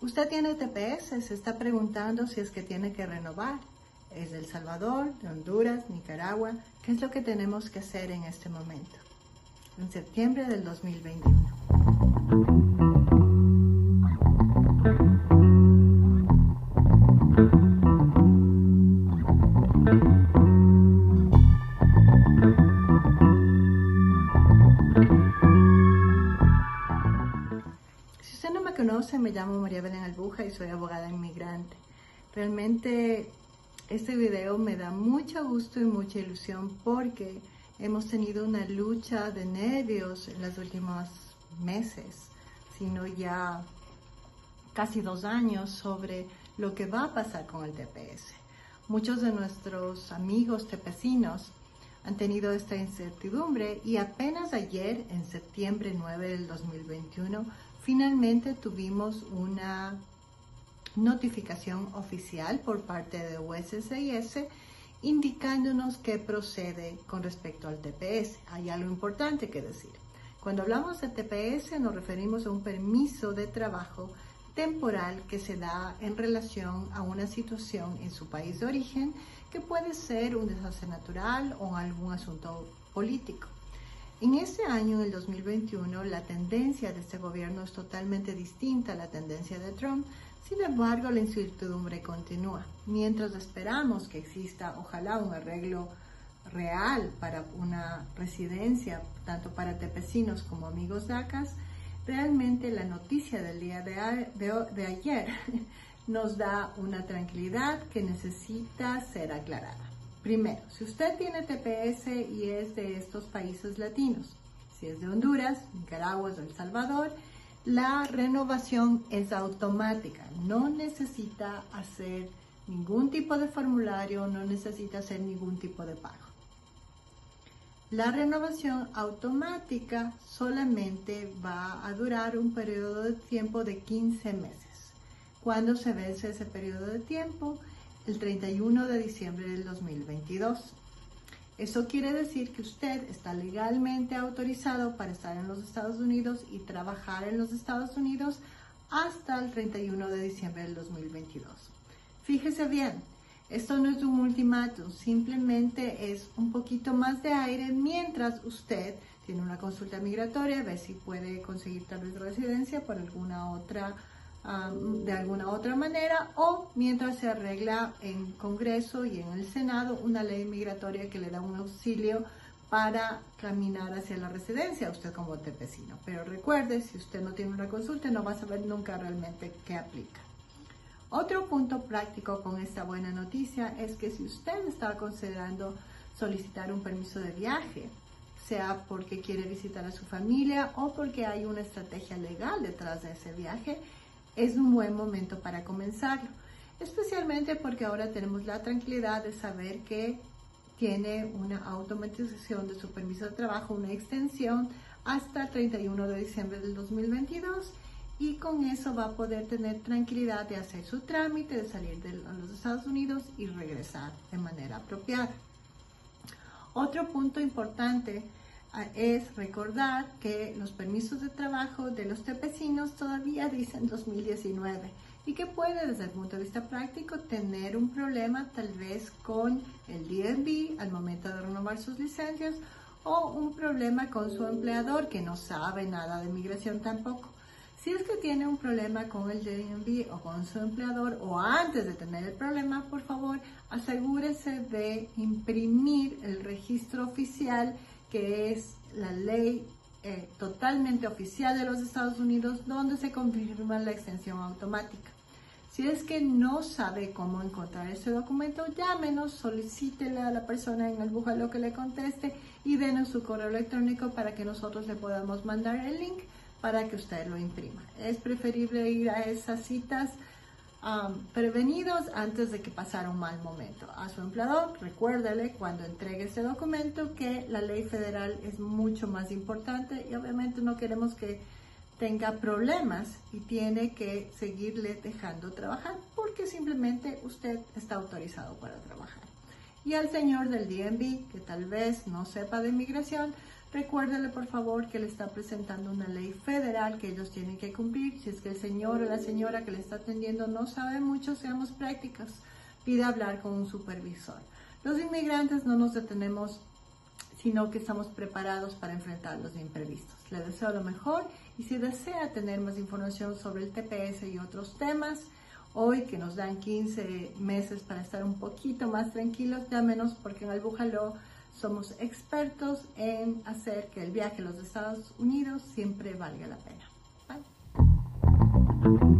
Usted tiene TPS, se está preguntando si es que tiene que renovar. Es de El Salvador, de Honduras, Nicaragua. ¿Qué es lo que tenemos que hacer en este momento? En septiembre del 2021. Me llamo María Belén Albuja y soy abogada inmigrante. Realmente este video me da mucho gusto y mucha ilusión porque hemos tenido una lucha de nervios en los últimos meses, sino ya casi dos años sobre lo que va a pasar con el TPS. Muchos de nuestros amigos tepecinos han tenido esta incertidumbre y apenas ayer, en septiembre 9 del 2021, finalmente tuvimos una notificación oficial por parte de USCIS indicándonos que procede con respecto al TPS. Hay algo importante que decir. Cuando hablamos de TPS nos referimos a un permiso de trabajo temporal que se da en relación a una situación en su país de origen que puede ser un desastre natural o algún asunto político. En este año, en el 2021, la tendencia de este gobierno es totalmente distinta a la tendencia de Trump. Sin embargo, la incertidumbre continúa. Mientras esperamos que exista, ojalá, un arreglo real para una residencia, tanto para tepecinos como amigos DACAS, realmente la noticia del día de, ayer nos da una tranquilidad que necesita ser aclarada. Primero, si usted tiene TPS y es de estos países latinos, si es de Honduras, Nicaragua o El Salvador, la renovación es automática, no necesita hacer ningún tipo de formulario, no necesita hacer ningún tipo de pago. La renovación automática solamente va a durar un periodo de tiempo de 15 meses. Cuando se vence ese periodo de tiempo, el 31 de diciembre del 2022. Eso quiere decir que usted está legalmente autorizado para estar en los Estados Unidos y trabajar en los Estados Unidos hasta el 31 de diciembre del 2022. Fíjese bien, esto no es un ultimátum, simplemente es un poquito más de aire mientras usted tiene una consulta migratoria, ve si puede conseguir tal vez residencia por alguna otra de alguna otra manera o mientras se arregla en Congreso y en el Senado una ley migratoria que le da un auxilio para caminar hacia la residencia, usted como tepecino. Pero recuerde, si usted no tiene una consulta, no va a saber nunca realmente qué aplica. Otro punto práctico con esta buena noticia es que si usted está considerando solicitar un permiso de viaje, sea porque quiere visitar a su familia o porque hay una estrategia legal detrás de ese viaje, es un buen momento para comenzarlo, especialmente porque ahora tenemos la tranquilidad de saber que tiene una automatización de su permiso de trabajo, una extensión hasta el 31 de diciembre del 2022 y con eso va a poder tener tranquilidad de hacer su trámite, de salir de los Estados Unidos y regresar de manera apropiada. Otro punto importante es recordar que los permisos de trabajo de los tepecinos todavía dicen 2019 y que puede desde el punto de vista práctico tener un problema tal vez con el DMV al momento de renovar sus licencias o un problema con su empleador que no sabe nada de migración tampoco. Si es que tiene un problema con el DMV o con su empleador o antes de tener el problema, por favor, asegúrese de imprimir el registro oficial que es la ley eh, totalmente oficial de los Estados Unidos donde se confirma la extensión automática. Si es que no sabe cómo encontrar ese documento, llámenos, solicítele a la persona en el búfalo que le conteste y denos su correo electrónico para que nosotros le podamos mandar el link para que usted lo imprima. Es preferible ir a esas citas prevenidos antes de que pasara un mal momento. A su empleador, recuérdale cuando entregue ese documento que la ley federal es mucho más importante y obviamente no queremos que tenga problemas y tiene que seguirle dejando trabajar porque simplemente usted está autorizado para trabajar. Y al señor del DMV, que tal vez no sepa de inmigración, Recuérdale por favor que le está presentando una ley federal que ellos tienen que cumplir. Si es que el señor o la señora que le está atendiendo no sabe mucho, seamos prácticos. Pide hablar con un supervisor. Los inmigrantes no nos detenemos, sino que estamos preparados para enfrentar los imprevistos. Le deseo lo mejor y si desea tener más información sobre el TPS y otros temas, hoy que nos dan 15 meses para estar un poquito más tranquilos, ya menos porque en el Bújalo somos expertos en hacer que el viaje a los Estados Unidos siempre valga la pena. Bye.